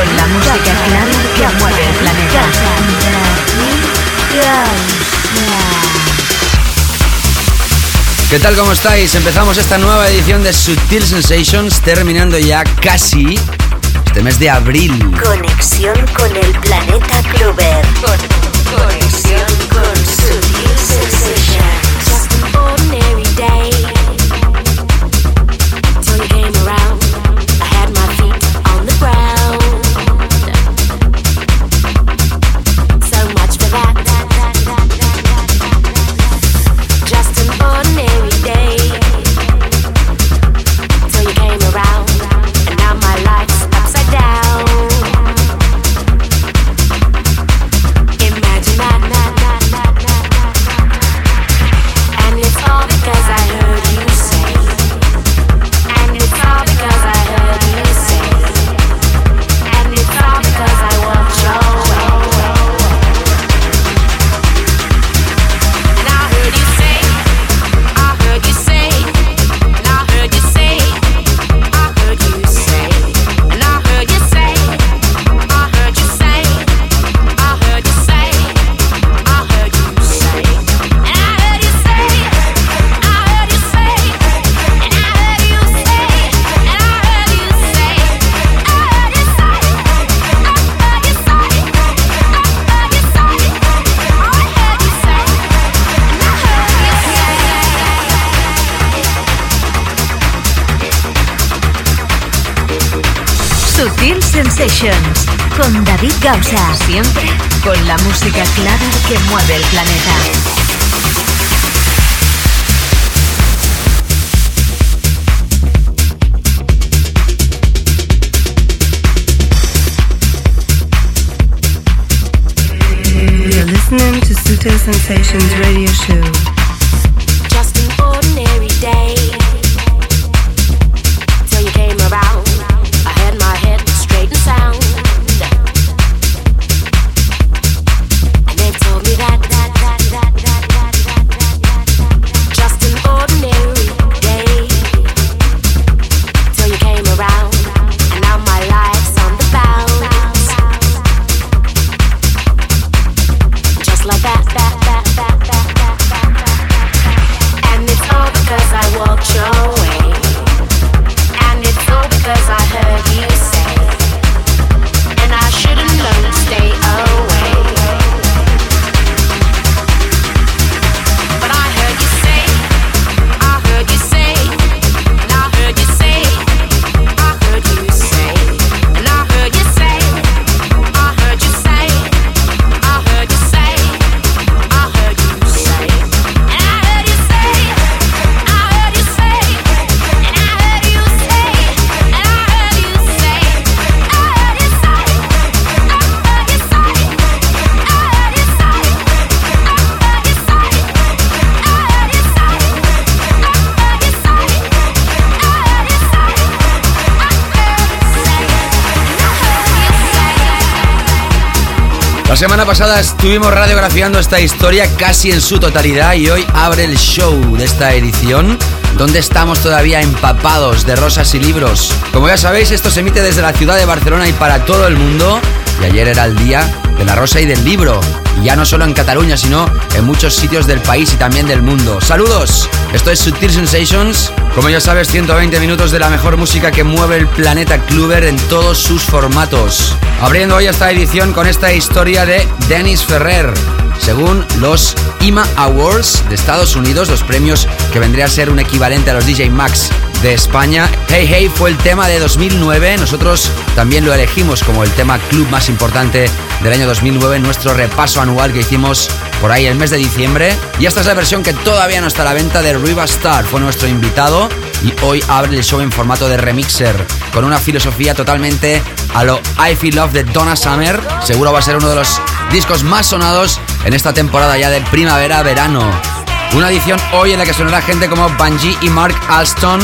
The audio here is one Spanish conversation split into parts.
Con la música clara que mueve el planeta. ¿Qué tal? ¿Cómo estáis? Empezamos esta nueva edición de Sutil Sensations, terminando ya casi este mes de abril. Conexión con el planeta Clover. Conexión con Sessions con David Gausa. Siempre con la música clara que mueve el planeta. listening to Sutil Sensations Radio Show. Semana pasada estuvimos radiografiando esta historia casi en su totalidad y hoy abre el show de esta edición donde estamos todavía empapados de rosas y libros. Como ya sabéis, esto se emite desde la ciudad de Barcelona y para todo el mundo. Y ayer era el día de la rosa y del libro. Y ya no solo en Cataluña, sino en muchos sitios del país y también del mundo. Saludos, esto es Sutil Sensations. Como ya sabes, 120 minutos de la mejor música que mueve el planeta Kluber en todos sus formatos. Abriendo hoy esta edición con esta historia de Dennis Ferrer. Según los IMA Awards de Estados Unidos, los premios que vendría a ser un equivalente a los DJ Max de España. Hey Hey fue el tema de 2009. Nosotros también lo elegimos como el tema club más importante del año 2009 en nuestro repaso anual que hicimos por ahí el mes de diciembre. Y esta es la versión que todavía no está a la venta de Riva Star, fue nuestro invitado y hoy abre el show en formato de remixer, con una filosofía totalmente a lo I Feel Love de Donna Summer. Seguro va a ser uno de los discos más sonados en esta temporada ya de primavera-verano. Una edición hoy en la que sonará gente como Bungie y Mark Alston,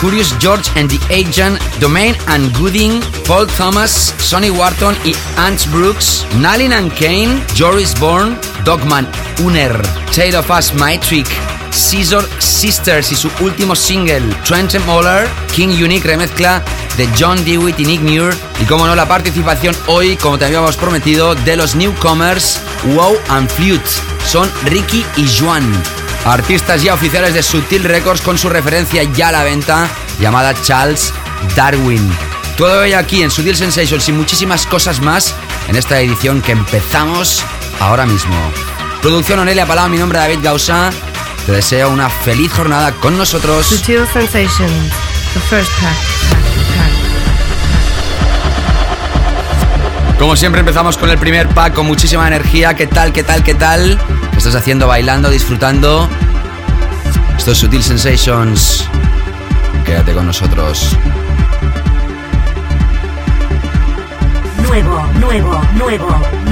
Curious George and the Agent, Domain and Gooding, Paul Thomas, Sonny Wharton y Ants Brooks, Nalin and Kane, Joris Bourne, Dogman Uner, Tale of Us Trick, Scissor Sisters y su último single, Trenton Moller, King Unique remezcla de John Dewitt y Nick Muir. Y como no, la participación hoy, como te habíamos prometido, de los newcomers Wow and Flute. Son Ricky y Juan. Artistas ya oficiales de Sutil Records con su referencia ya a la venta llamada Charles Darwin. Todo ello aquí en Sutil Sensations y muchísimas cosas más en esta edición que empezamos ahora mismo. Producción Onelia Palau, mi nombre es David Gausa. Te deseo una feliz jornada con nosotros. Sutil Sensations, the first pack. Como siempre empezamos con el primer pack con muchísima energía. ¿Qué tal, qué tal, qué tal? ¿Qué estás haciendo? Bailando, disfrutando. Esto es Sutil Sensations. Quédate con nosotros. Nuevo, nuevo, nuevo,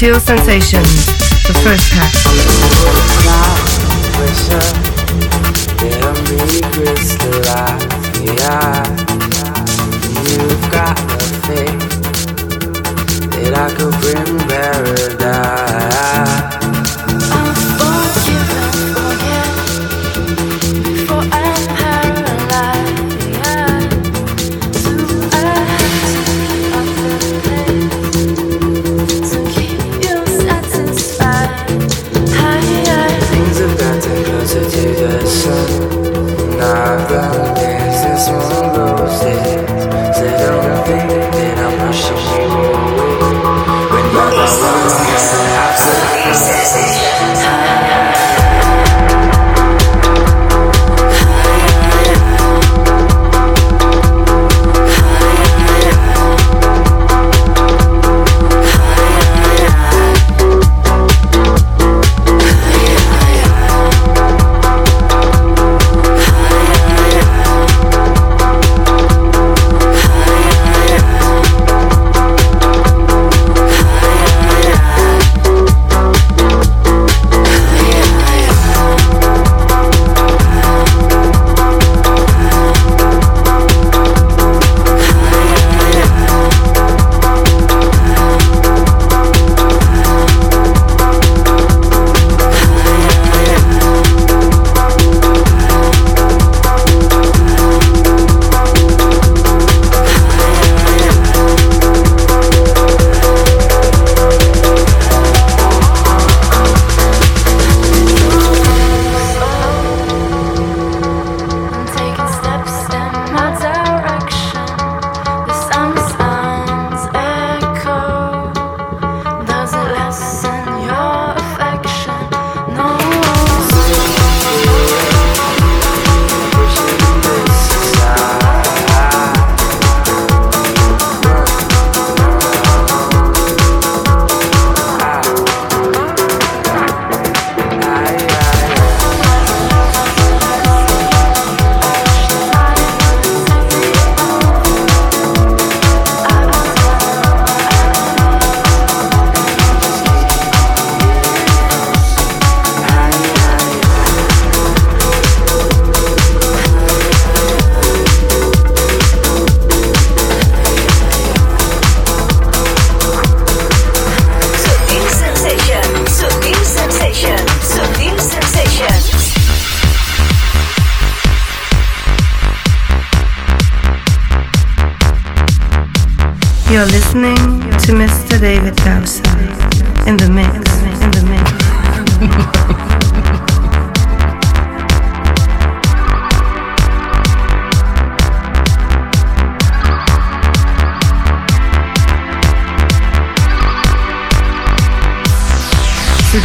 Sutil Sensations, the first pack.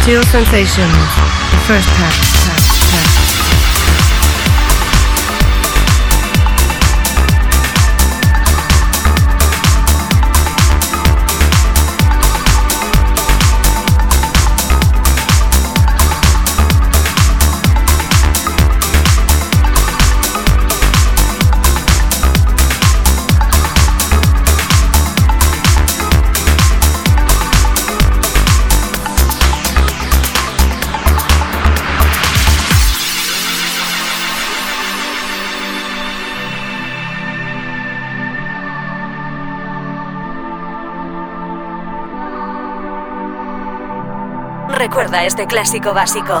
Feel Sensations, the first pack. recuerda este clásico básico.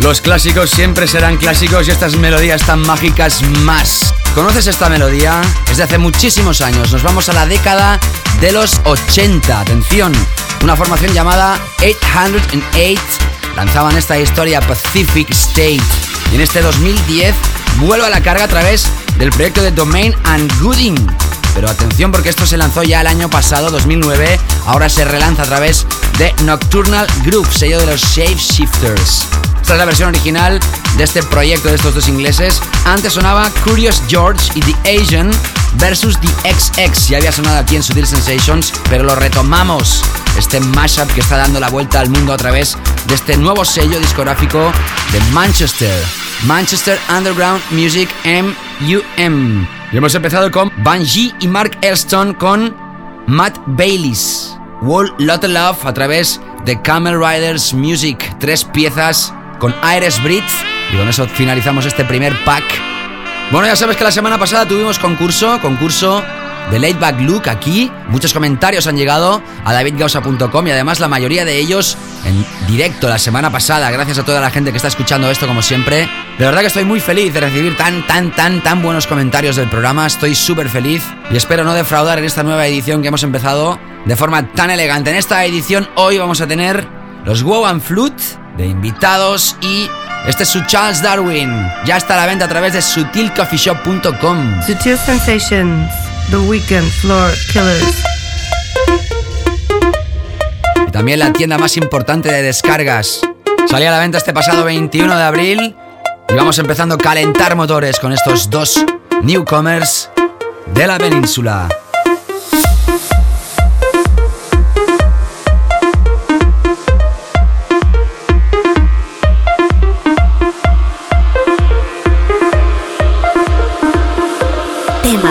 Los clásicos siempre serán clásicos y estas melodías tan mágicas más. ¿Conoces esta melodía? Es de hace muchísimos años. Nos vamos a la década de los 80. Atención, una formación llamada 808 lanzaban esta historia Pacific State. Y en este 2010 vuelve a la carga a través del proyecto de Domain and Gooding. Pero atención porque esto se lanzó ya el año pasado, 2009, ahora se relanza a través de Nocturnal Group, sello de los Shape Shifters. Esta es la versión original de este proyecto de estos dos ingleses. Antes sonaba Curious George y The Asian versus The XX. Ya había sonado aquí en Sutil Sensations, pero lo retomamos. Este mashup que está dando la vuelta al mundo a través de este nuevo sello discográfico de Manchester. Manchester Underground Music MUM. Y hemos empezado con Banji y Mark Elston con Matt Baylis. Wall Lotte Love a través de Camel Riders Music. Tres piezas con Aires Bridge. Y con eso finalizamos este primer pack. Bueno, ya sabes que la semana pasada tuvimos concurso, concurso de Late Back Look aquí. Muchos comentarios han llegado a davidgausa.com y además la mayoría de ellos en directo la semana pasada. Gracias a toda la gente que está escuchando esto como siempre. De verdad que estoy muy feliz de recibir tan, tan, tan, tan buenos comentarios del programa. Estoy súper feliz y espero no defraudar en esta nueva edición que hemos empezado de forma tan elegante. En esta edición hoy vamos a tener los Wow and Flute de invitados y este es su Charles Darwin. Ya está a la venta a través de sutilcoffeeshop.com. Sutil Sensations, The Weekend Floor Killers. Y también la tienda más importante de descargas. Salía a la venta este pasado 21 de abril y vamos empezando a calentar motores con estos dos newcomers de la península.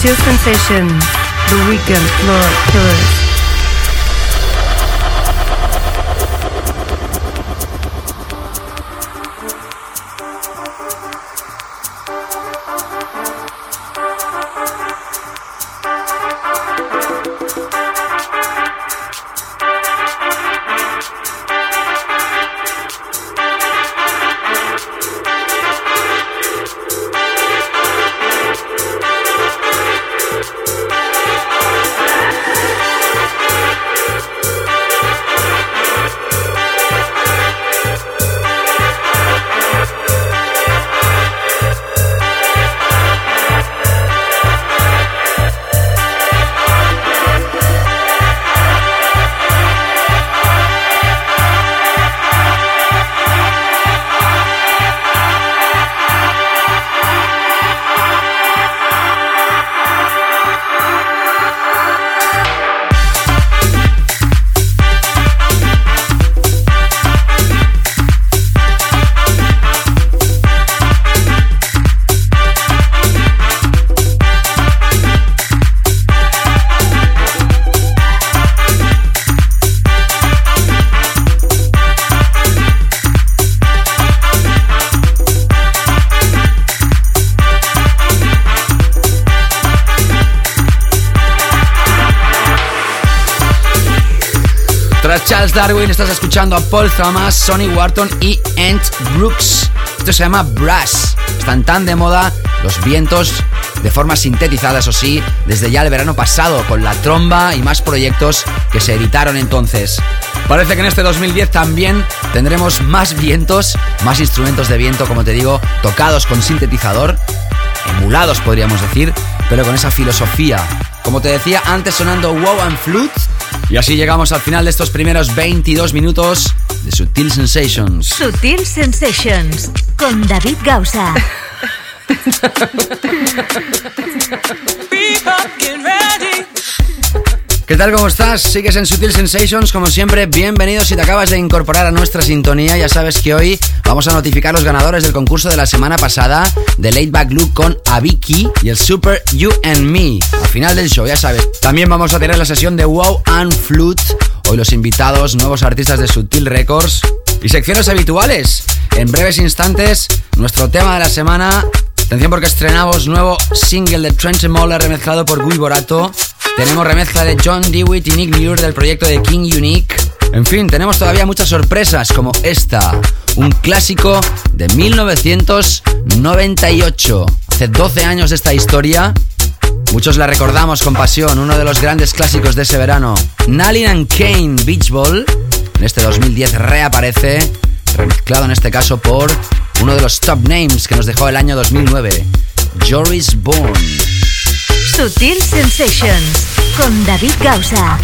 Sutil Sensations, The Weekend Floor Killers. Darwin, estás escuchando a Paul Thomas, Sonny Wharton y Ant Brooks. Esto se llama Brass. Están tan de moda los vientos de forma sintetizada, eso sí, desde ya el verano pasado, con la tromba y más proyectos que se editaron entonces. Parece que en este 2010 también tendremos más vientos, más instrumentos de viento, como te digo, tocados con sintetizador, emulados podríamos decir, pero con esa filosofía. Como te decía antes sonando Wow and Flute, y así llegamos al final de estos primeros 22 minutos de Sutil Sensations. Sutil Sensations con David Gausa. ¿Qué tal? ¿Cómo estás? Sigues en Sutil Sensations, como siempre, bienvenidos si te acabas de incorporar a nuestra sintonía. Ya sabes que hoy vamos a notificar los ganadores del concurso de la semana pasada de Late Back Look con Aviki y el Super You and Me. Al final del show, ya sabes. También vamos a tener la sesión de Wow and Flute. Hoy los invitados, nuevos artistas de Sutil Records y secciones habituales. En breves instantes, nuestro tema de la semana. Atención porque estrenamos nuevo single de Trent Moller remezclado por Guy Borato. Tenemos remezcla de John Dewitt y Nick Muir del proyecto de King Unique. En fin, tenemos todavía muchas sorpresas como esta, un clásico de 1998. Hace 12 años de esta historia. Muchos la recordamos con pasión, uno de los grandes clásicos de ese verano. Nalin and Kane Beach Ball. En este 2010 reaparece, remezclado en este caso por uno de los top names que nos dejó el año 2009, Joris Bourne. Sutil Sensations con David Gausa.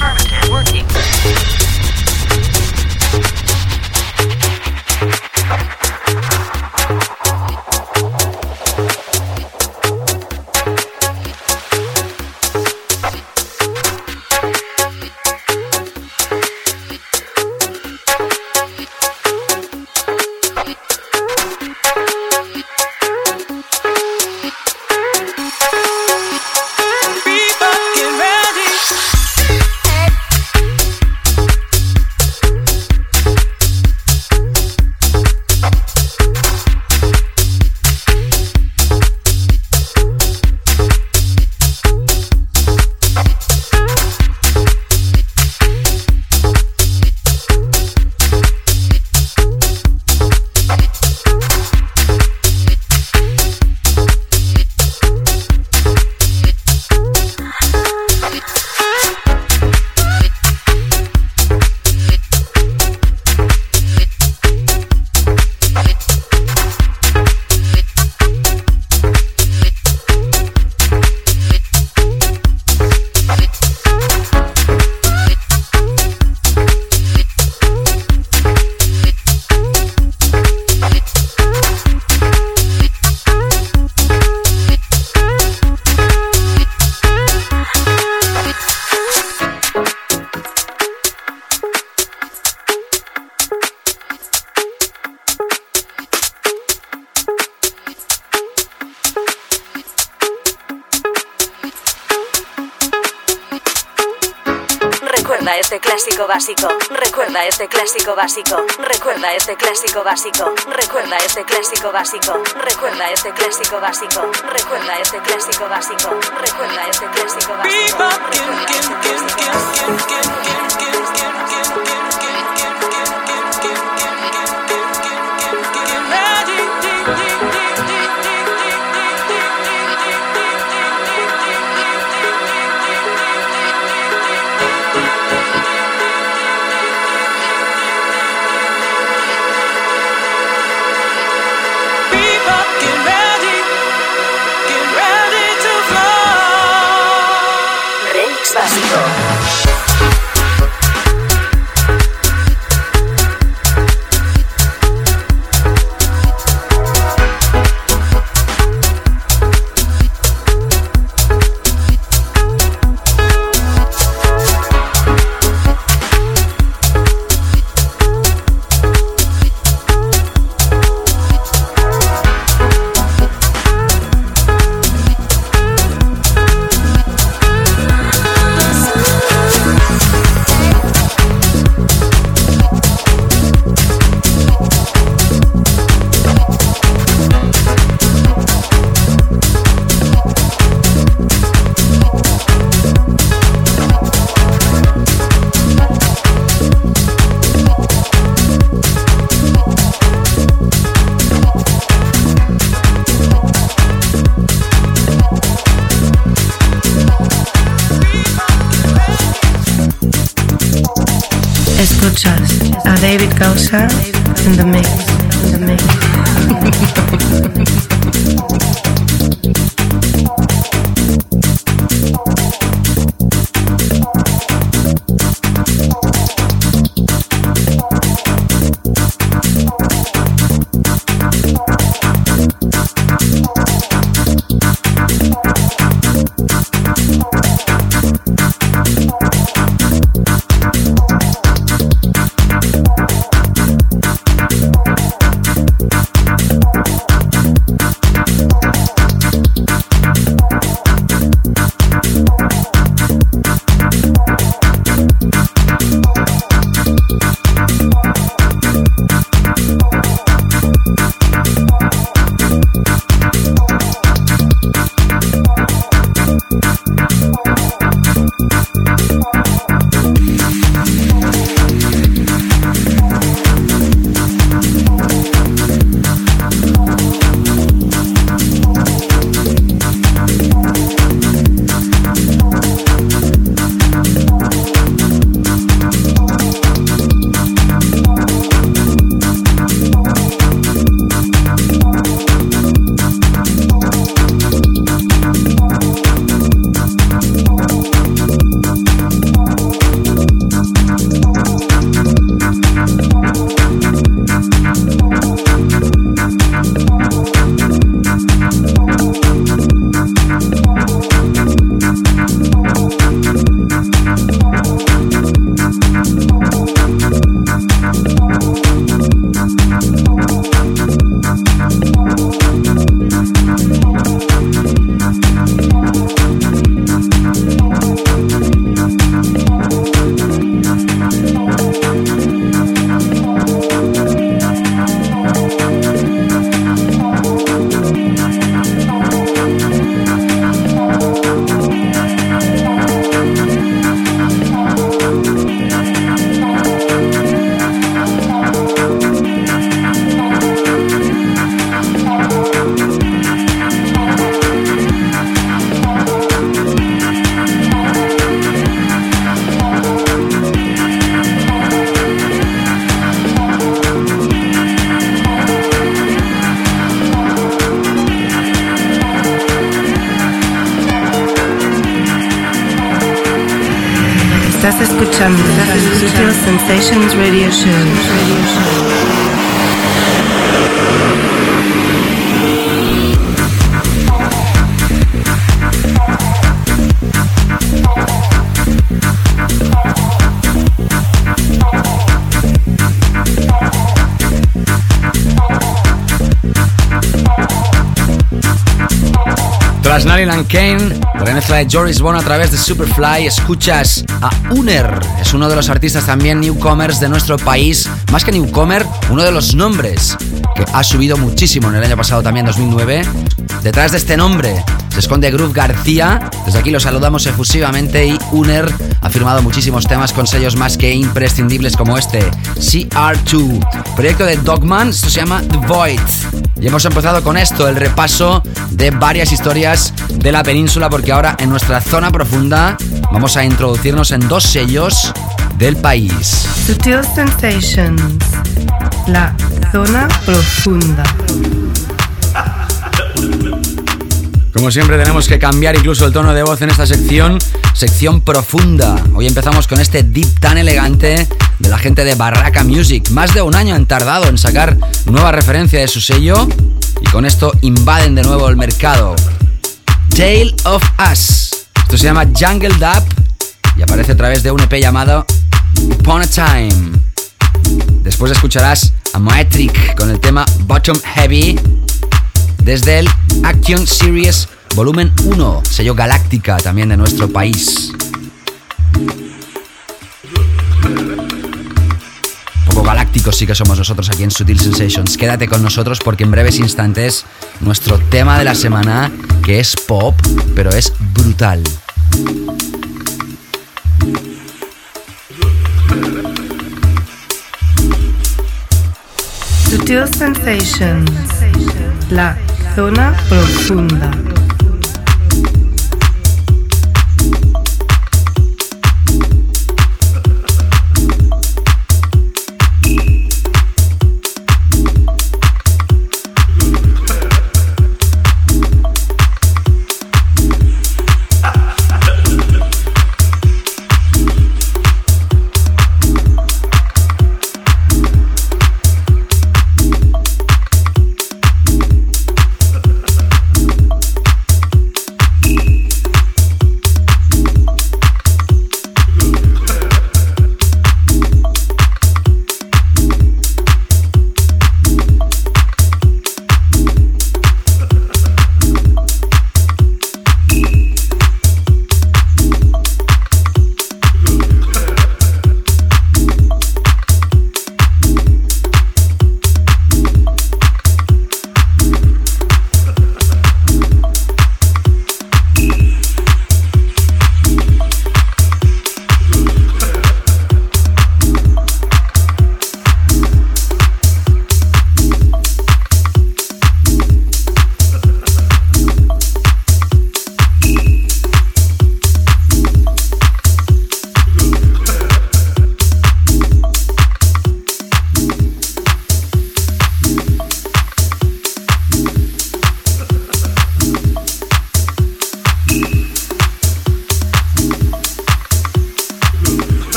Clásico básico. Recuerda este clásico básico. Recuerda este clásico básico. Recuerda este clásico básico. Recuerda este clásico básico. Recuerda este clásico básico. Escuchas a David Gausa in the mix. In the mix. Tras Nalin Kane, remezcla de Joris Bone a través de Superfly, escuchas a Uner. Es uno de los artistas también newcomers de nuestro país. Más que newcomer, uno de los nombres que ha subido muchísimo en el año pasado también, 2009. Detrás de este nombre se esconde Groove García. Desde aquí lo saludamos efusivamente y Uner ha firmado muchísimos temas con sellos más que imprescindibles como este, CR2. Proyecto de Dogman, se llama The Void. Y hemos empezado con esto, el repaso de varias historias de la península, porque ahora en nuestra zona profunda vamos a introducirnos en dos sellos del país. Sutil Sensations. La zona profunda. Como siempre tenemos que cambiar incluso el tono de voz en esta sección, sección profunda. Hoy empezamos con este deep tan elegante de la gente de Barraca Music. Más de un año han tardado en sacar nueva referencia de su sello y con esto invaden de nuevo el mercado. Tale of Us. Esto se llama Jungle Dub y aparece a través de un EP llamado Upon a Time. Después escucharás a Maetric con el tema Bottom Heavy desde el Action Series Volumen 1, sello Galáctica también de nuestro país. Poco galácticos sí que somos nosotros aquí en Sutil Sensations. Quédate con nosotros porque en breves instantes nuestro tema de la semana, que es pop, pero es brutal. Sutil Sensations. La zona profunda.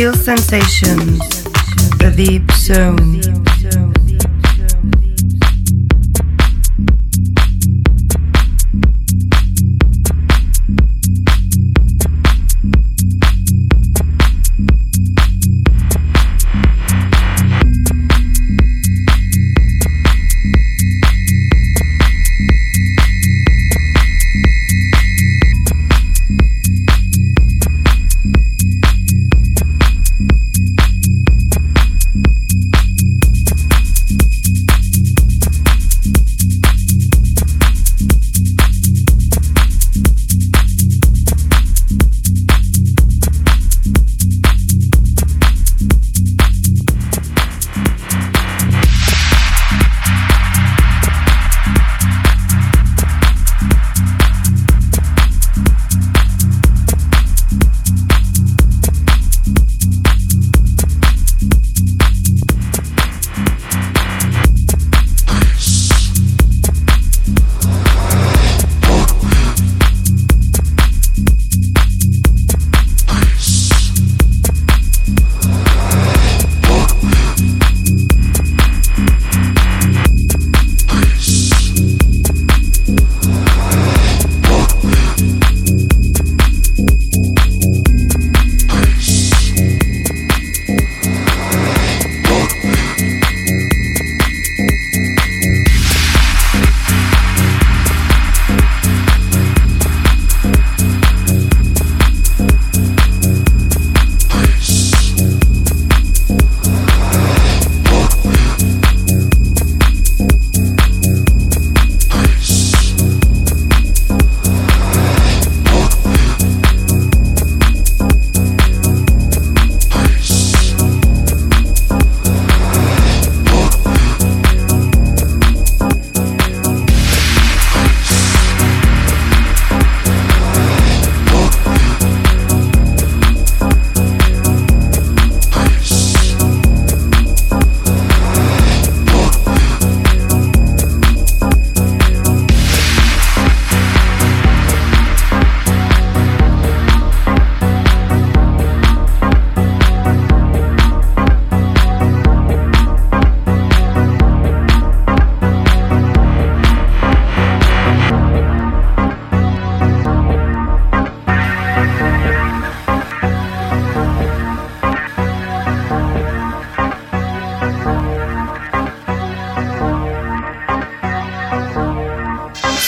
Sutil sensations, the deep zone.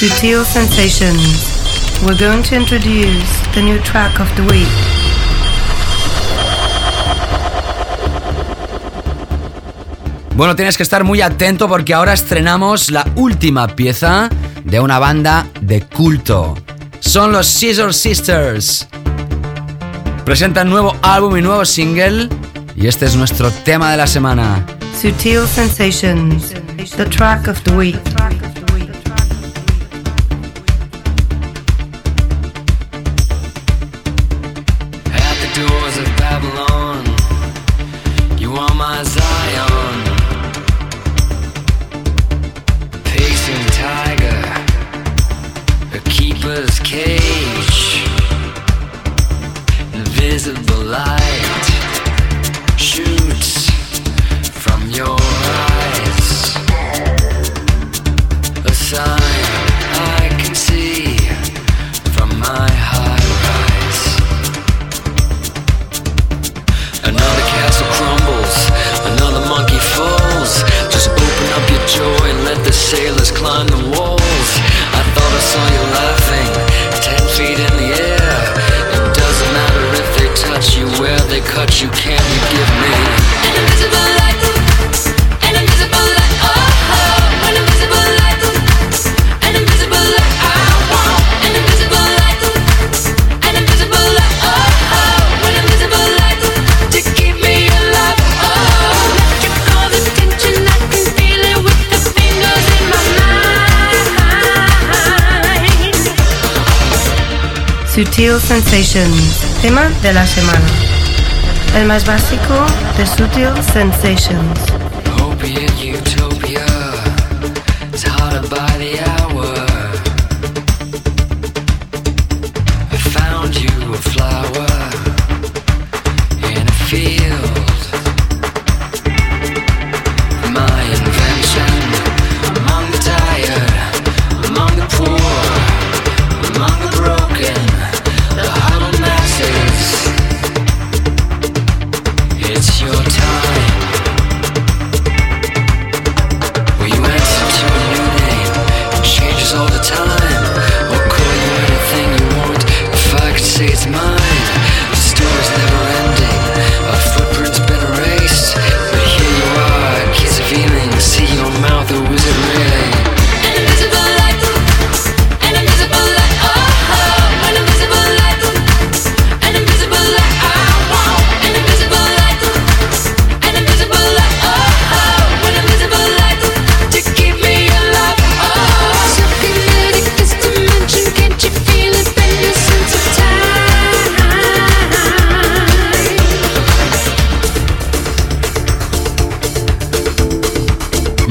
Sutil Sensations. We're going to introduce the new track of the week. Bueno, tienes que estar muy atento porque ahora estrenamos la última pieza de una banda de culto. Son los Scissor Sisters. Presentan nuevo álbum y nuevo single y este es nuestro tema de la semana. Sutil Sensations, the track of the week. Tema de la semana. El más básico de Sutil Sensations.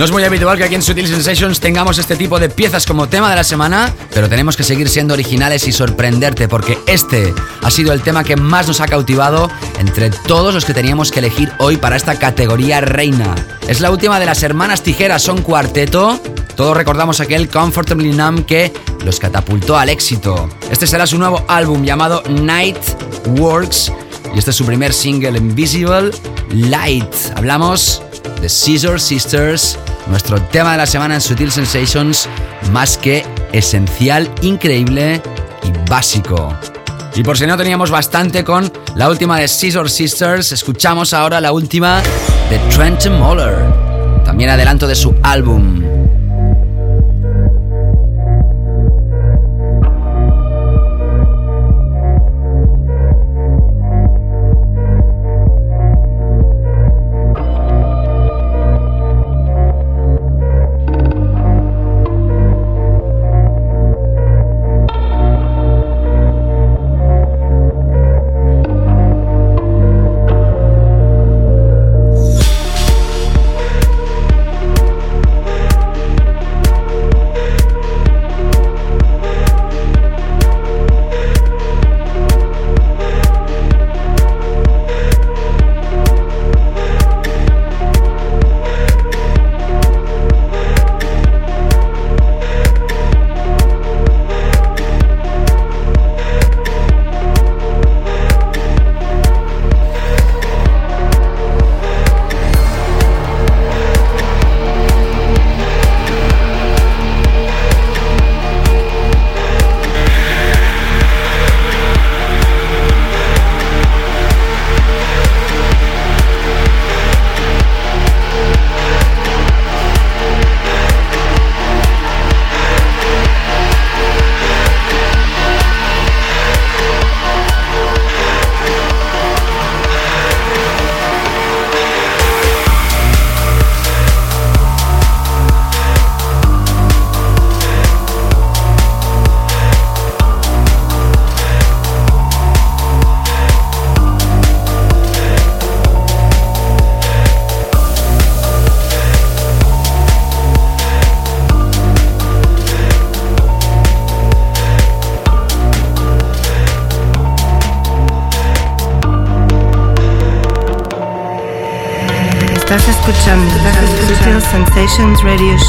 No es muy habitual que aquí en Sutil Sensations tengamos este tipo de piezas como tema de la semana, pero tenemos que seguir siendo originales y sorprenderte porque este ha sido el tema que más nos ha cautivado entre todos los que teníamos que elegir hoy para esta categoría reina. Es la última de las hermanas tijeras, son cuarteto. Todos recordamos aquel Comfortably Numb que los catapultó al éxito. Este será su nuevo álbum llamado Night Works y este es su primer single Invisible Light. Hablamos de Scissor Sisters nuestro tema de la semana en Sutil Sensations, más que esencial, increíble y básico. Y por si no teníamos bastante con la última de Scissor Sisters, escuchamos ahora la última de Trent Moller, también adelanto de su álbum.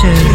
Show.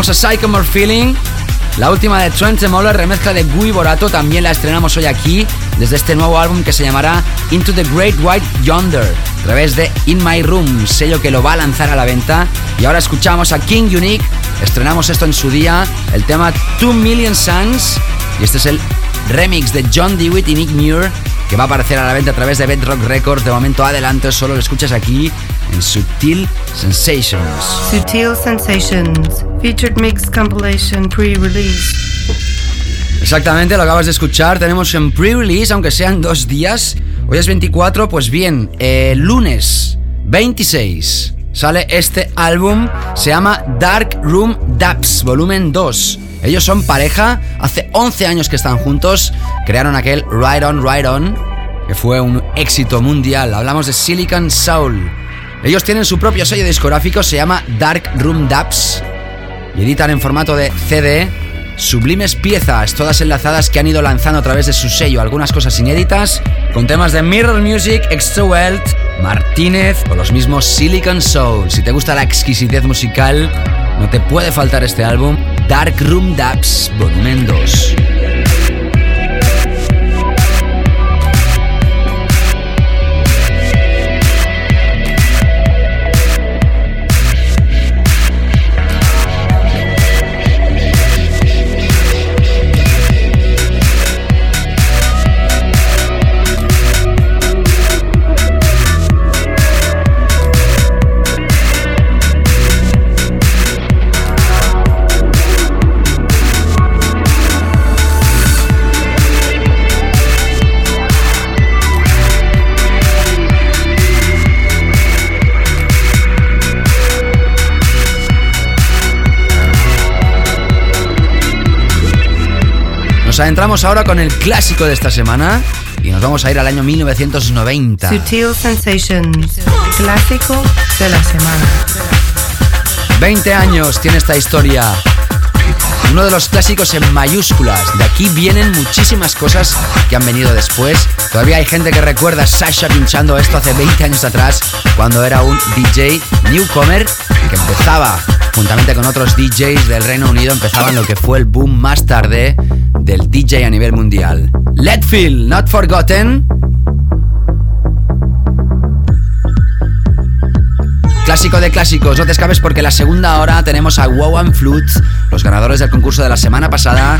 Escuchábamos a Psychomore Feeling. La última de Trent Moller, remezcla de Gui Borato, también la estrenamos hoy aquí, desde este nuevo álbum que se llamará Into the Great White Yonder, a través de In My Room, sello que lo va a lanzar a la venta. Y ahora escuchamos a King Unique, estrenamos esto en su día, el tema Two Million Suns, y este es el remix de John Dewitt y Nick Muir, que va a aparecer a la venta a través de Bedrock Records. De momento adelante, solo lo escuchas aquí en Subtil Sensations. Sutil Sensations, featured mix compilation pre-release. Exactamente, lo acabas de escuchar. Tenemos en pre-release, aunque sean dos días. Hoy es 24, pues bien, eh, lunes 26 sale este álbum. Se llama Dark Room Daps, volumen 2. Ellos son pareja, hace 11 años que están juntos. Crearon aquel Ride On, Ride On, que fue un éxito mundial. Hablamos de Silicon Soul. Ellos tienen su propio sello discográfico, se llama Dark Room Daps. Y editan en formato de CD sublimes piezas, todas enlazadas que han ido lanzando a través de su sello, algunas cosas inéditas, con temas de Mirror Music, Extra Wealth, Martínez o los mismos Silicon Soul. Si te gusta la exquisitez musical, no te puede faltar este álbum, Dark Room Daps, volumen 2. Nos adentramos ahora con el clásico de esta semana y nos vamos a ir al año 1990. Sutil Sensations, clásico de la semana. 20 años tiene esta historia. Uno de los clásicos en mayúsculas. De aquí vienen muchísimas cosas que han venido después. Todavía hay gente que recuerda a Sasha pinchando esto hace 20 años atrás, cuando era un DJ newcomer que empezaba, juntamente con otros DJs del Reino Unido, empezaban lo que fue el boom más tarde del DJ a nivel mundial. Letfield, Not Forgotten. Clásico de clásicos, no te escapes porque la segunda hora tenemos a Wow and Flute, los ganadores del concurso de la semana pasada,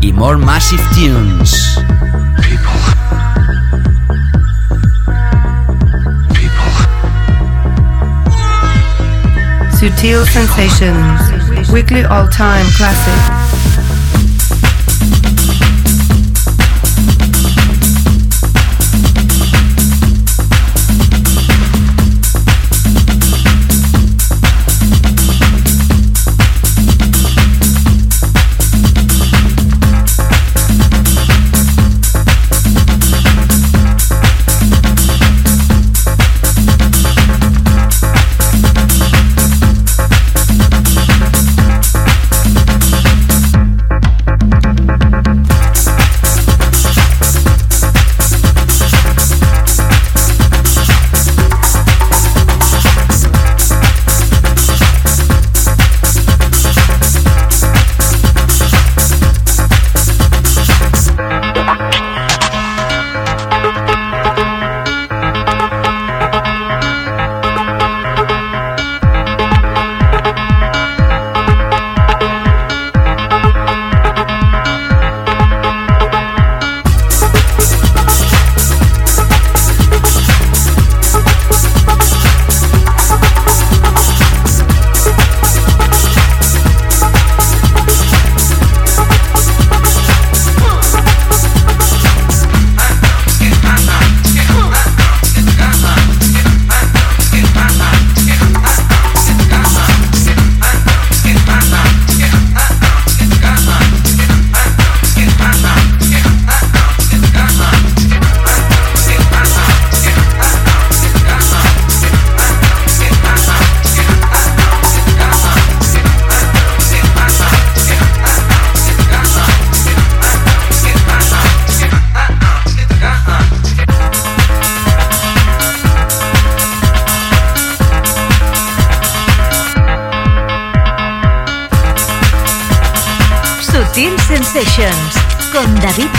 y More Massive Tunes. Sutil Sensations, weekly all-time classic.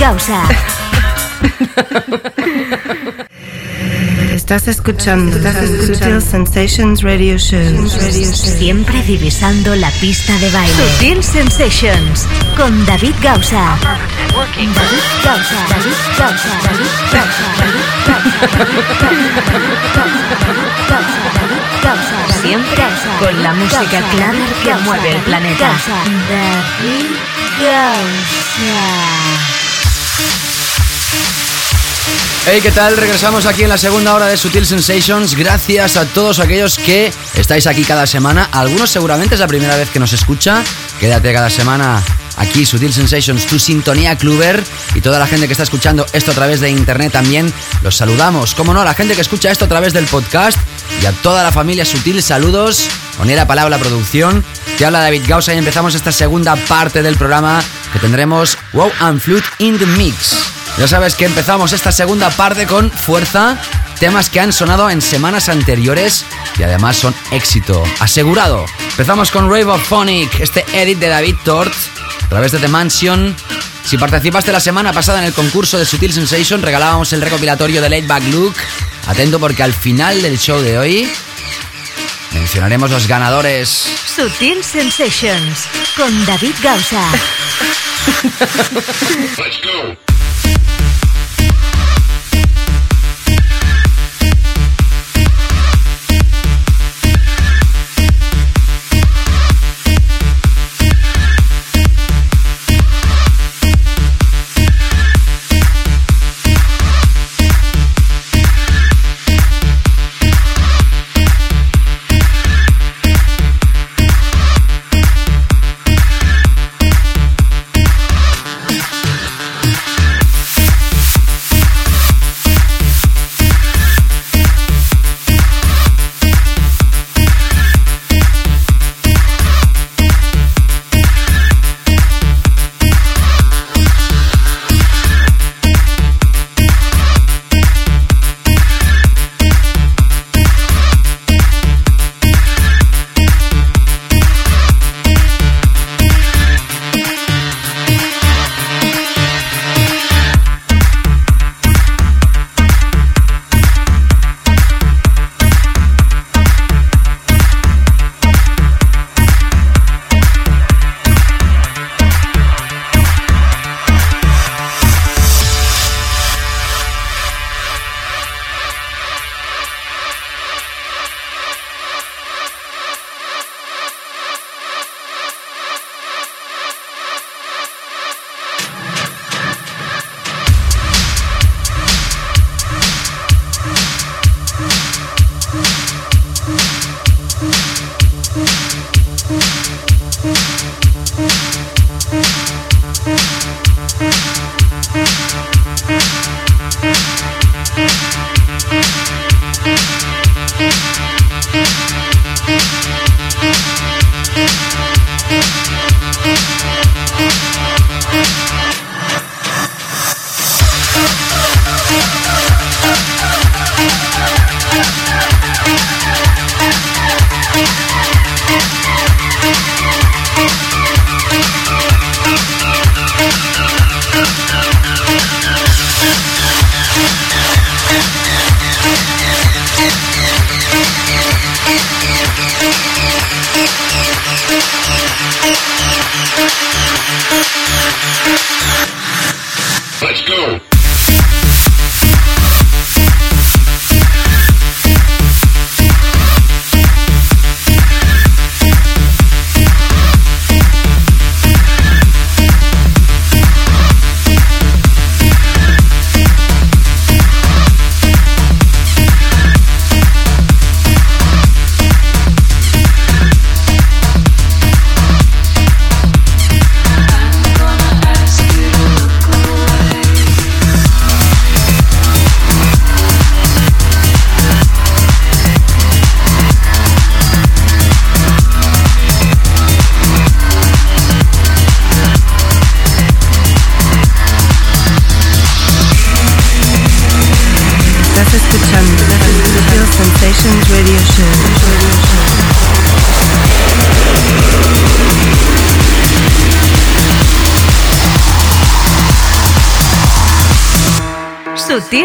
Con David Gausa. Estás escuchando, Sutil Sensations Radio Show. Siempre divisando la pista de baile. Sutil Sensations con David Gausa. David Gausa. David Gausa. David Gausa. David Gausa. Siempre con la música clara que mueve el planeta. David Gausa. Hey, ¿qué tal? Regresamos aquí en la segunda hora de Sutil Sensations. Gracias a todos aquellos que estáis aquí cada semana. Algunos seguramente es la primera vez que nos escucha. Quédate cada semana aquí, Sutil Sensations, tu sintonía cluber. Y toda la gente que está escuchando esto a través de internet también, los saludamos. Como no, a la gente que escucha esto a través del podcast y a toda la familia Sutil, saludos. Onera Palabra Producción. Te habla David Gausa y empezamos esta segunda parte del programa que tendremos Wow and Flute in the Mix. Ya sabes que empezamos esta segunda parte con fuerza, temas que han sonado en semanas anteriores y además son éxito asegurado. Empezamos con Rave of Phonic, este edit de David Tort a través de The Mansion. Si participaste la semana pasada en el concurso de Sutil Sensation, regalábamos el recopilatorio de Late Back Look. Atento porque al final del show de hoy mencionaremos los ganadores. Sutil Sensations con David Gausa. Estás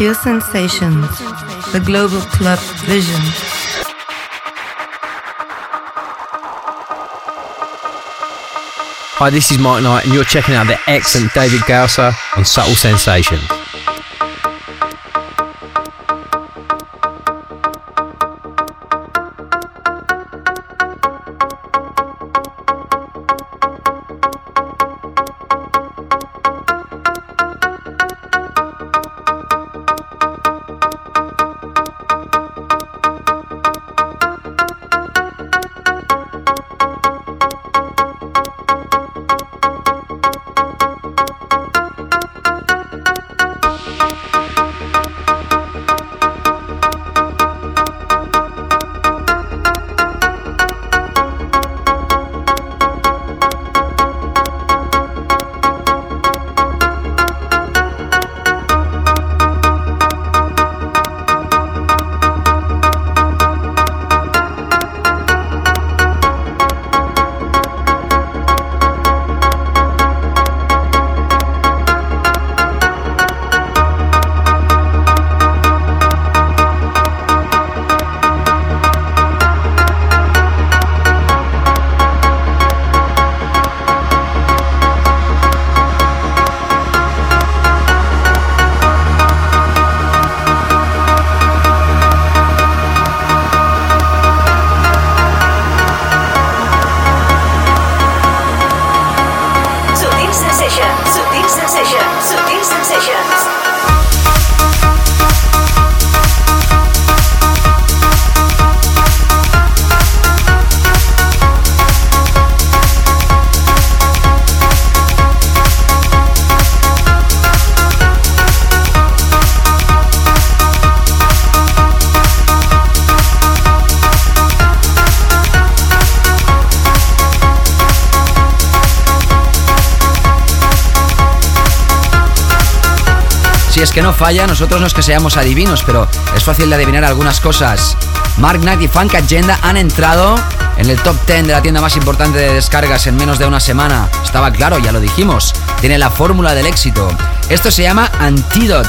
Sutil Sensations, the Global Club Vision. Hi, this is Mike Knight, and you're checking out the excellent David Gausser on Subtle Sensation. Que no falla, nosotros no es que seamos adivinos, pero es fácil de adivinar algunas cosas. Mark Knight y Funk Agenda han entrado en el top 10 de la tienda más importante de descargas en menos de una semana. Estaba claro, ya lo dijimos. Tiene la fórmula del éxito. Esto se llama Antidote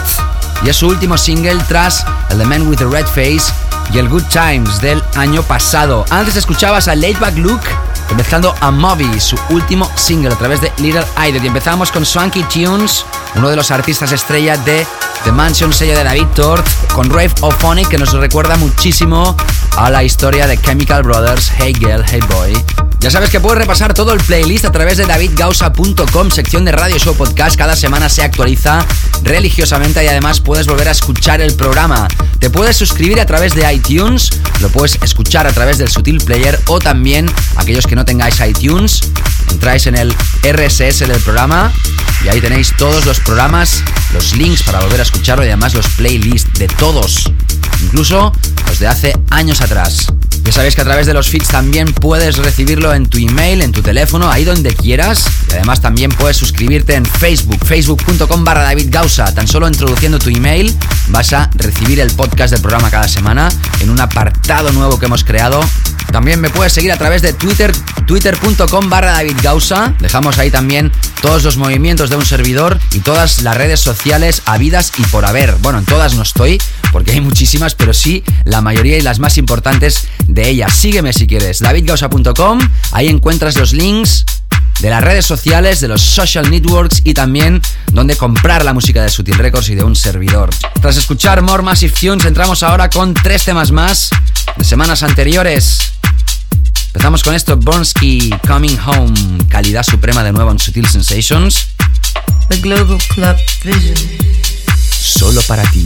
y es su último single tras el The Man with the Red Face y el Good Times del año pasado. Antes escuchabas a Laidback Luke mezclando a Moby, su último single a través de Little Idol. Y empezamos con Swanky Tunes, uno de los artistas estrella de The Mansion, sello de David Tort, con Rave Ophonic, que nos recuerda muchísimo a la historia de Chemical Brothers, Hey Girl, Hey Boy. Ya sabes que puedes repasar todo el playlist a través de davidgausa.com, sección de Radio Show Podcast. Cada semana se actualiza religiosamente y además puedes volver a escuchar el programa. Te puedes suscribir a través de iTunes, lo puedes escuchar a través del Sutil Player o también aquellos que no tengáis iTunes, entráis en el RSS del programa y ahí tenéis todos los programas, los links para volver a escucharlo y además los playlists de todos, incluso los de hace años atrás. Ya sabéis que a través de los feeds también puedes recibirlo en tu email, en tu teléfono, ahí donde quieras. Y además también puedes suscribirte en Facebook, facebook.com barra David Gausa. Tan solo introduciendo tu email vas a recibir el podcast del programa cada semana en un apartado nuevo que hemos creado. También me puedes seguir a través de Twitter, twitter.com barra David. Dejamos ahí también todos los movimientos de un servidor y todas las redes sociales habidas y por haber. Bueno, en todas no estoy, porque hay muchísimas, pero sí la mayoría y las más importantes de ellas. Sígueme si quieres, davidgausa.com, ahí encuentras los links de las redes sociales, de los social networks y también donde comprar la música de Sutil Records y de un servidor. Tras escuchar More Massive Tunes, entramos ahora con tres temas más de semanas anteriores. Empezamos con esto, Bonsky Coming Home, calidad suprema de nuevo en Sutil Sensations. The Global Club Vision. Solo para ti.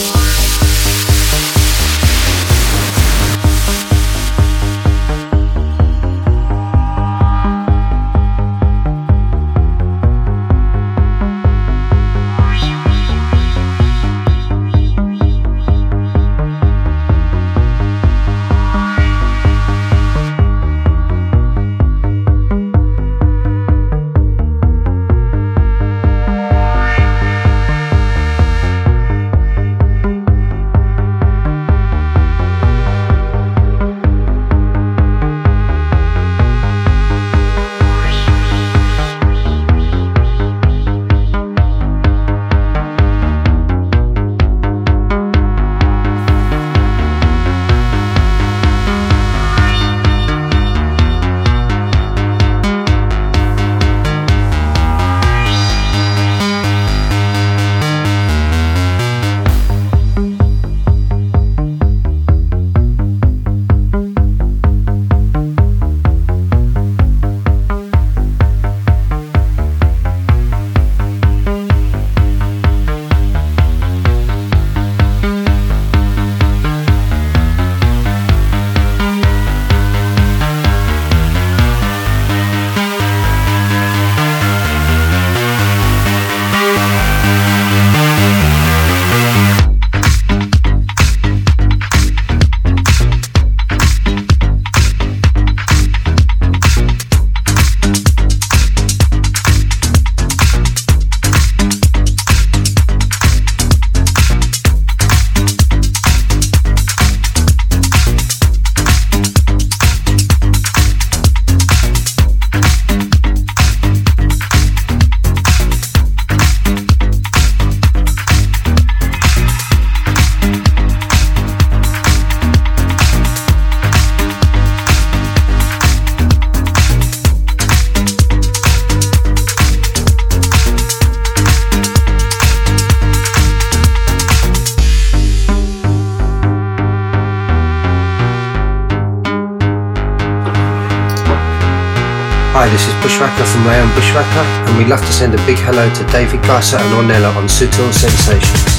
And we'd love to send a big hello to David Garza and Ornella on Sutil Sensations.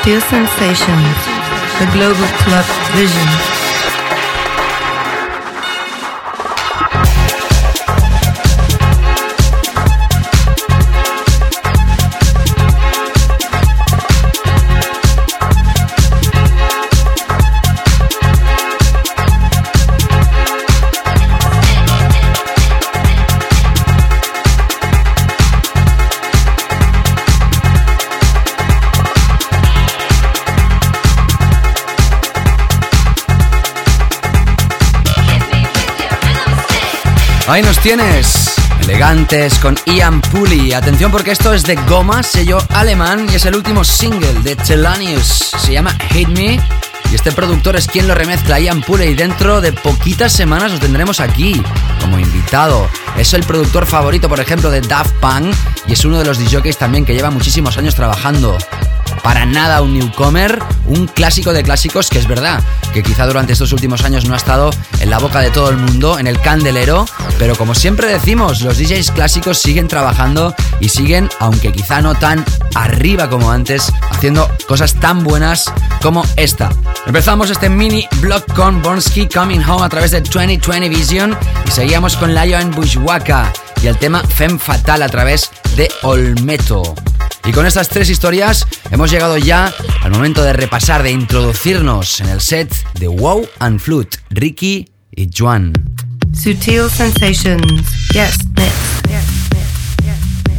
Sutil sensations, the global club vision. Tienes. Elegantes con Ian Puli. Atención porque esto es de Goma, sello alemán, y es el último single de Telanius. Se llama Hate Me. Y este productor es quien lo remezcla, Ian Puli, y dentro de poquitas semanas lo tendremos aquí como invitado. Es el productor favorito, por ejemplo, de Daft Punk y es uno de los DJs también que lleva muchísimos años trabajando. Para nada un newcomer, un clásico de clásicos que es verdad, que quizá durante estos últimos años no ha estado en la boca de todo el mundo, en el candelero, pero como siempre decimos, los DJs clásicos siguen trabajando y siguen, aunque quizá no tan arriba como antes, haciendo cosas tan buenas como esta. Empezamos este mini blog con Bonsky Coming Home a través de 2020 Vision y seguíamos con Lion Bushwaka y el tema Femme Fatal a través de Olmeto. Y con estas tres historias hemos llegado ya al momento de repasar, de introducirnos en el set de Wow and Flute, Ricky y Juan. Sutil sensations. Yes.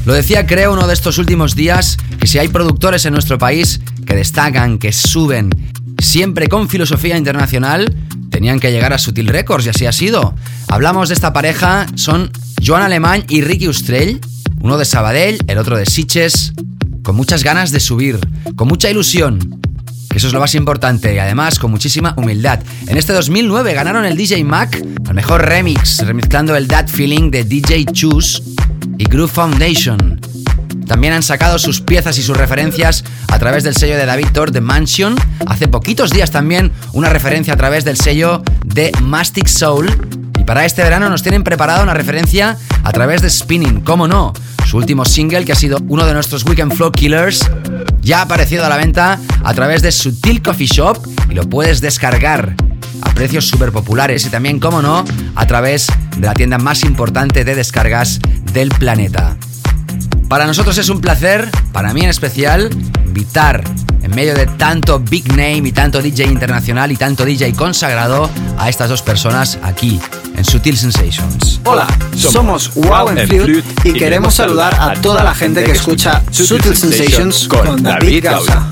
Lo decía creo uno de estos últimos días que si hay productores en nuestro país que destacan, que suben, siempre con filosofía internacional, tenían que llegar a Sutil Records y así ha sido. Hablamos de esta pareja, son Joan Alemán y Ricky Ustrell, uno de Sabadell, el otro de Siches, con muchas ganas de subir, con mucha ilusión. Eso es lo más importante y además con muchísima humildad. En este 2009 ganaron el DJ Mac al mejor remix, remezclando el That Feeling de DJ Choose y Groove Foundation. También han sacado sus piezas y sus referencias a través del sello de David Thor The Mansion. Hace poquitos días también una referencia a través del sello de Mastic Soul. Para este verano nos tienen preparada una referencia a través de Spinning, cómo no. Su último single, que ha sido uno de nuestros Weekend Flow Killers, ya ha aparecido a la venta a través de Sutil Coffee Shop y lo puedes descargar a precios súper populares y también, cómo no, a través de la tienda más importante de descargas del planeta. Para nosotros es un placer, para mí en especial, invitar en medio de tanto big name y tanto DJ internacional y tanto DJ consagrado a estas dos personas aquí en Sutil Sensations. Hola, somos Wow and Flute y queremos saludar a toda la gente que escucha Sutil Sensations con David Gausa.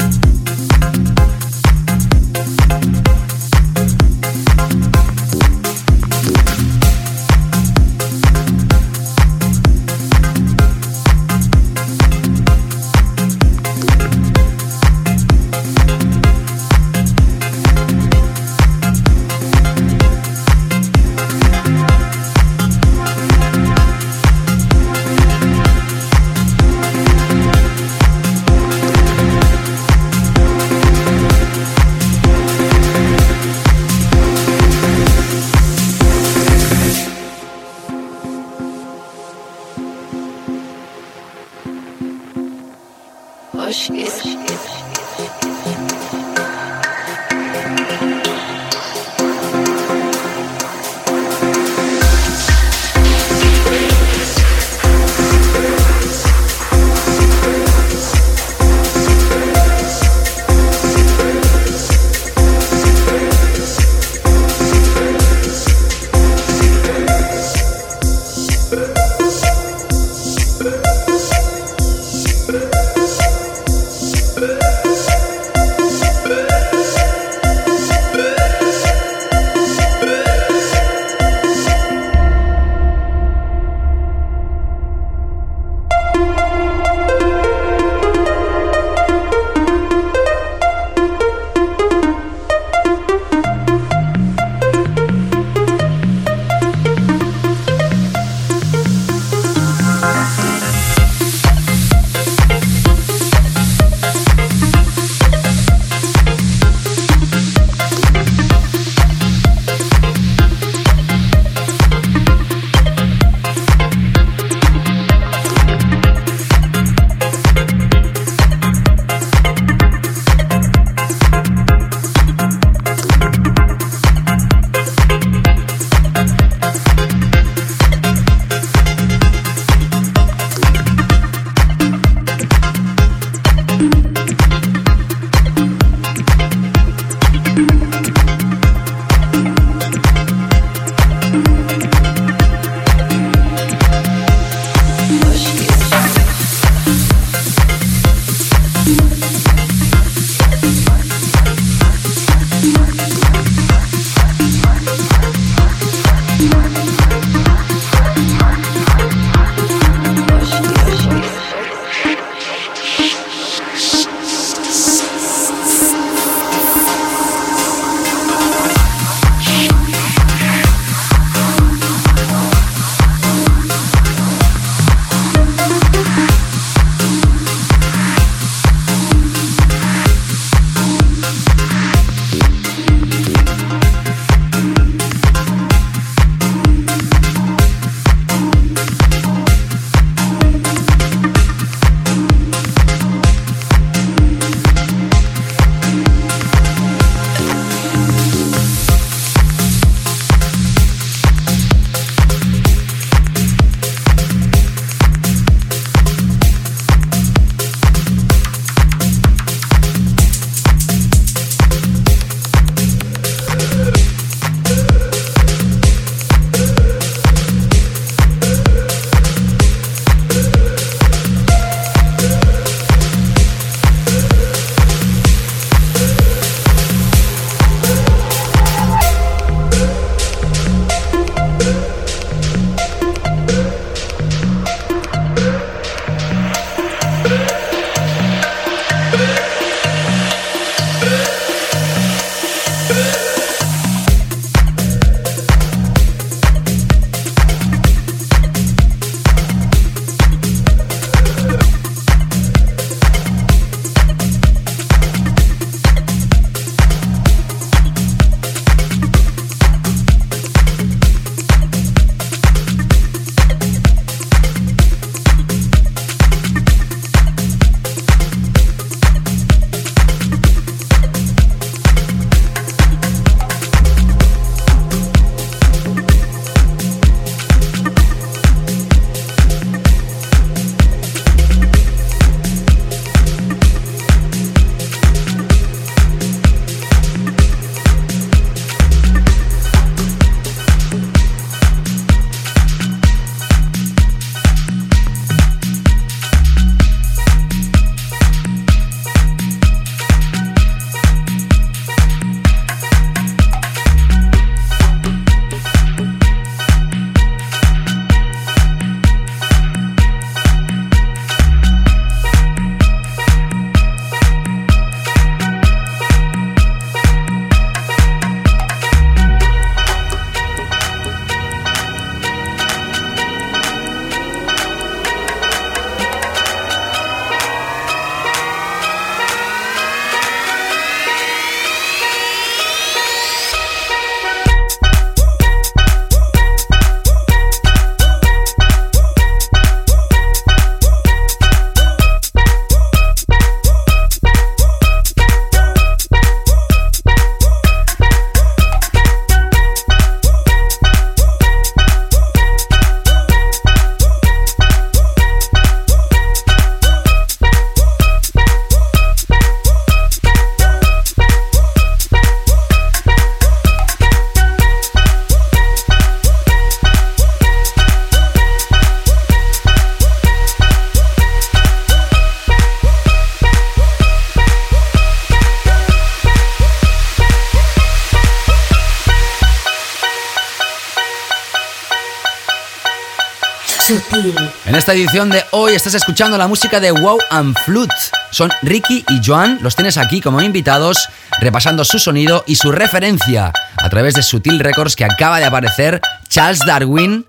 Esta edición de hoy estás escuchando la música de Wow and Flute. Son Ricky y Joan, los tienes aquí como invitados, repasando su sonido y su referencia a través de Sutil Records que acaba de aparecer Charles Darwin,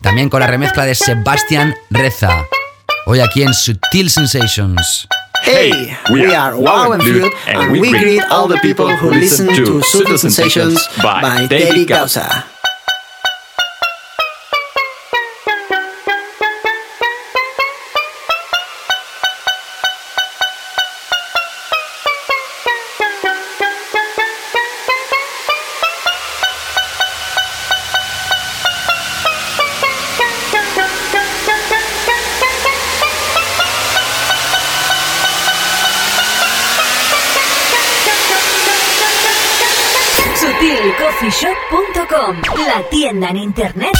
también con la remezcla de Sebastian Reza. Hoy aquí en Sutil Sensations. Hey, we are Wow and Flute, and we greet all the people who listen to Subtle Sensations by David Gausa. Tienda en internet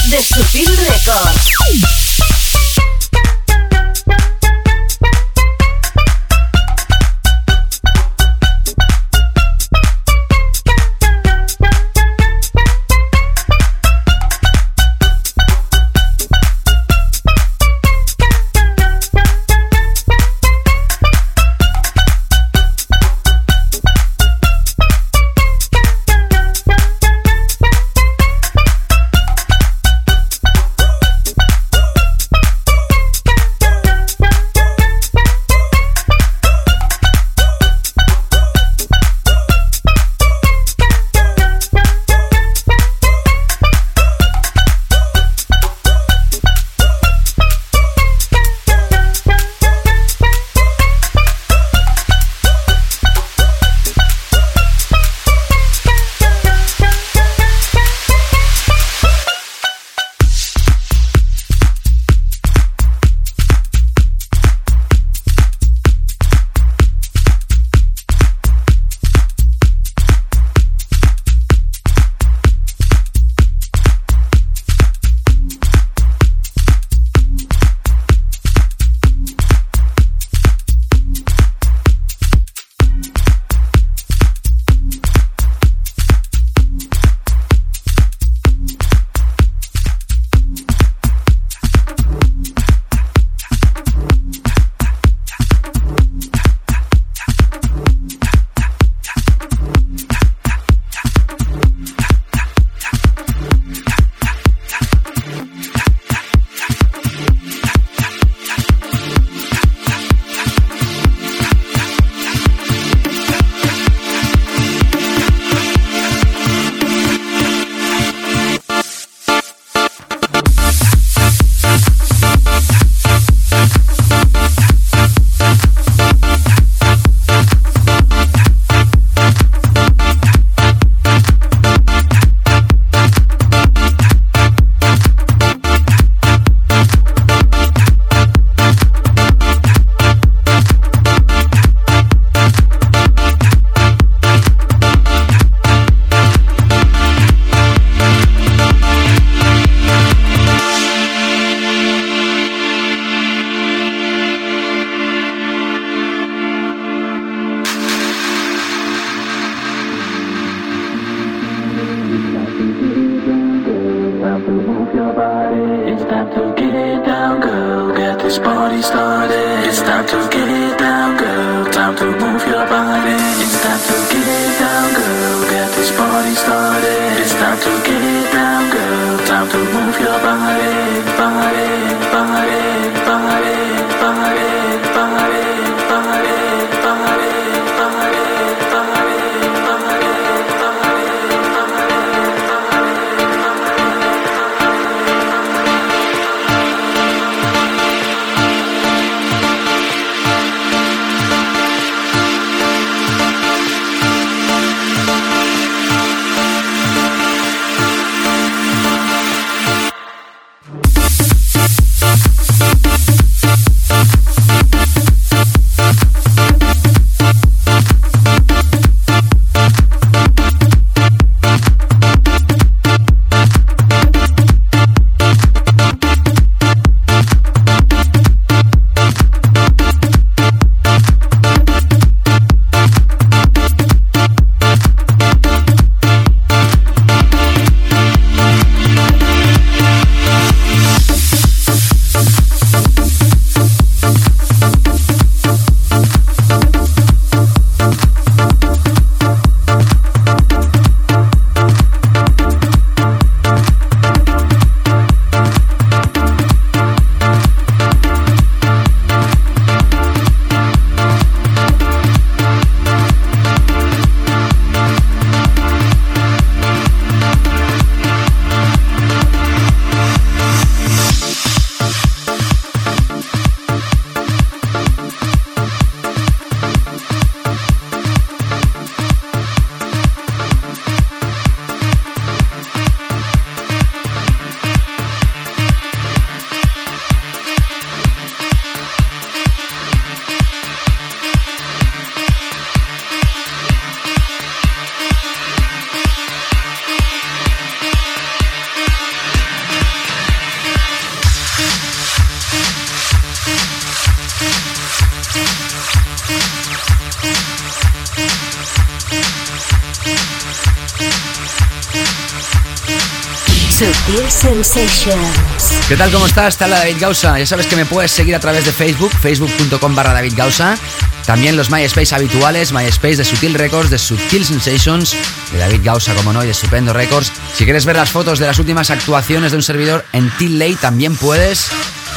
Sensations. ¿Qué tal? ¿Cómo estás? Está la David Gausa. Ya sabes que me puedes seguir a través de Facebook, facebook.com barra David Gausa. También los MySpace habituales, MySpace de Sutil Records, de Sutil Sensations, de David Gausa, como no, y de Estupendo Records. Si quieres ver las fotos de las últimas actuaciones de un servidor en T-Lay, también puedes.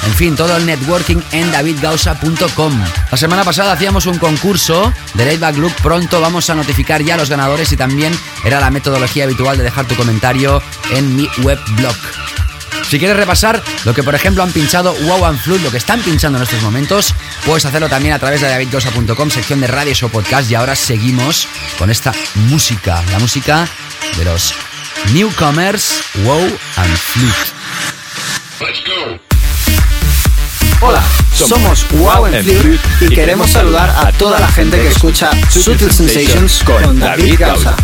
En fin, todo el networking en davidgausa.com. La semana pasada hacíamos un concurso de Laidback Look. Pronto vamos a notificar ya a los ganadores y también era la metodología habitual de dejar tu comentario en mi webblog. Si quieres repasar lo que por ejemplo han pinchado Wow and Flood, lo que están pinchando en estos momentos, puedes hacerlo también a través de davidgosa.com, sección de radios o podcast. Y ahora seguimos con esta música, la música de los newcomers Wow and Flood. Hola, somos Wow and Flute y queremos saludar a toda la gente que escucha Sutil Sensations con David Gausa.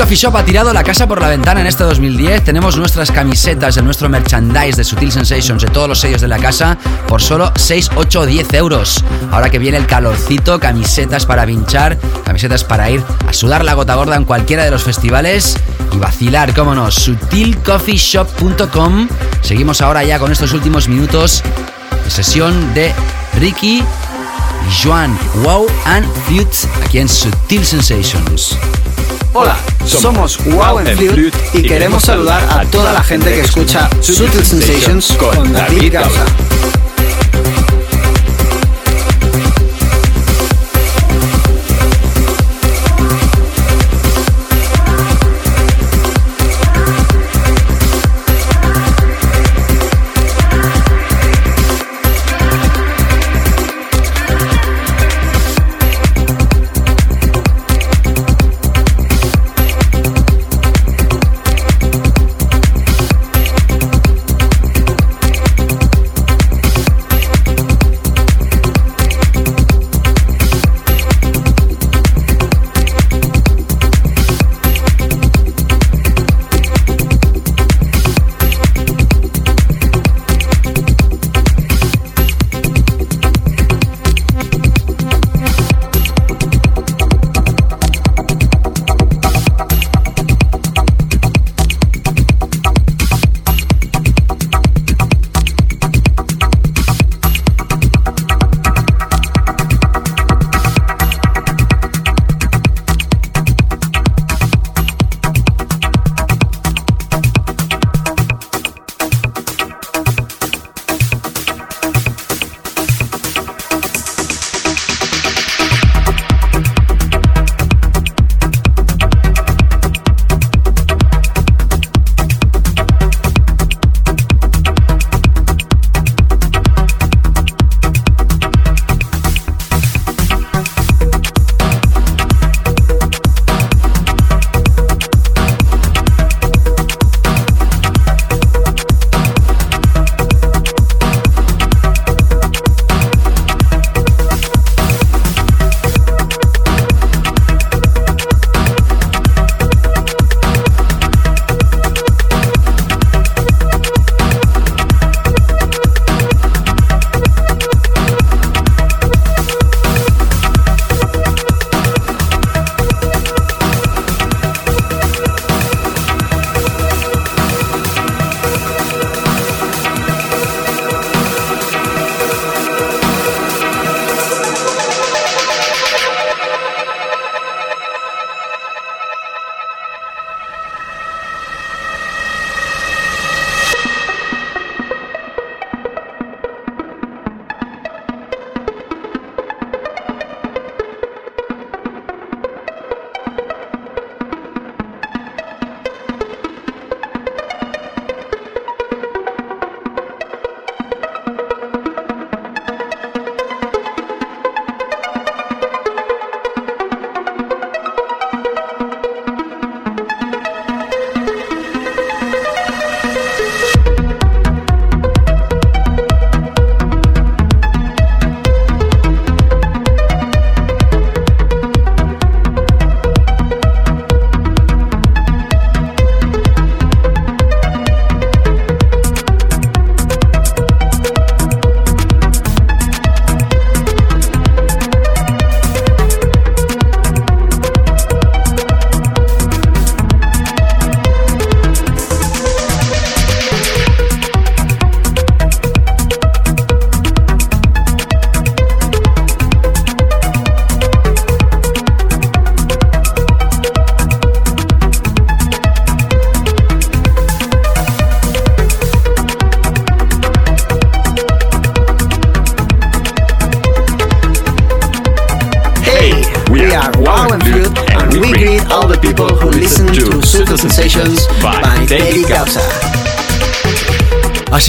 Coffee Shop ha tirado la casa por la ventana en este 2010. Tenemos nuestras camisetas de nuestro merchandise de Sutil Sensations de todos los sellos de la casa por solo 6, 8 o 10 euros. Ahora que viene el calorcito, camisetas para pinchar, camisetas para ir a sudar la gota gorda en cualquiera de los festivales y vacilar, cómo no, sutilcoffeeshop.com. Seguimos ahora ya con estos últimos minutos de sesión de Ricky Joan Wow and Flute aquí en Sutil Sensations. Hola, somos Wow and Flute y queremos saludar a toda la gente que escucha Sutil Sensations con David Gausa.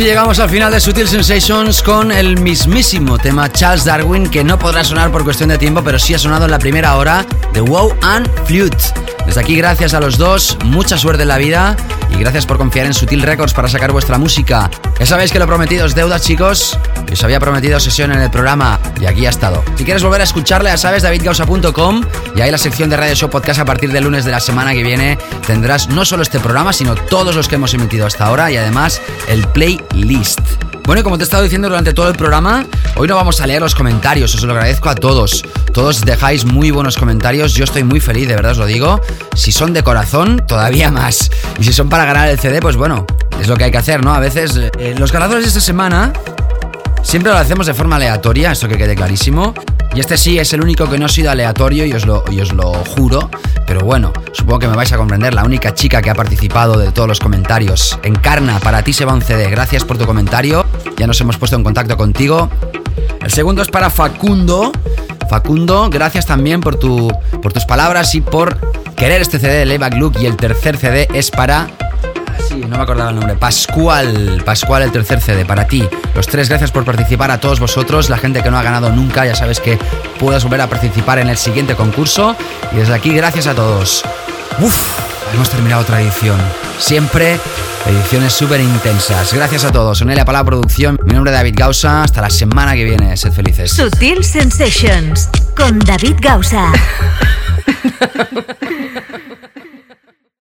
Así llegamos al final de Sutil Sensations con el mismísimo tema Charles Darwin que no podrá sonar por cuestión de tiempo, pero sí ha sonado en la primera hora de Wow and Flute. Desde aquí, gracias a los dos, mucha suerte en la vida y gracias por confiar en Sutil Records para sacar vuestra música. Ya sabéis que lo prometido es deuda, chicos. Y os había prometido sesión en el programa y aquí ha estado. Si quieres volver a escucharle, ya sabes, davidgausa.com y ahí la sección de Radio Show Podcast a partir del lunes de la semana que viene tendrás no solo este programa, sino todos los que hemos emitido hasta ahora y además el playlist. Bueno, como te he estado diciendo durante todo el programa, hoy no vamos a leer los comentarios, os lo agradezco a todos. Todos dejáis muy buenos comentarios, yo estoy muy feliz, de verdad os lo digo. Si son de corazón, todavía más. Y si son para ganar el CD, pues bueno, es lo que hay que hacer, ¿no? A veces eh, los ganadores de esta semana siempre lo hacemos de forma aleatoria, esto que quede clarísimo. Y este sí es el único que no ha sido aleatorio y os lo, y os lo juro. Pero bueno, supongo que me vais a comprender. La única chica que ha participado de todos los comentarios. Encarna, para ti se va un CD. Gracias por tu comentario. Ya nos hemos puesto en contacto contigo. El segundo es para Facundo. Facundo, gracias también por, tu, por tus palabras y por querer este CD de Layback Look. Y el tercer CD es para Sí, no me acordaba el nombre. Pascual. Pascual, el tercer CD. Para ti. Los tres, gracias por participar. A todos vosotros, la gente que no ha ganado nunca, ya sabes que puedes volver a participar en el siguiente concurso. Y desde aquí, gracias a todos. Uf, hemos terminado otra edición. Siempre ediciones súper intensas. Gracias a todos. Sonelia para la producción. Mi nombre es David Gausa. Hasta la semana que viene. Sed felices. Sutil Sensations con David Gausa.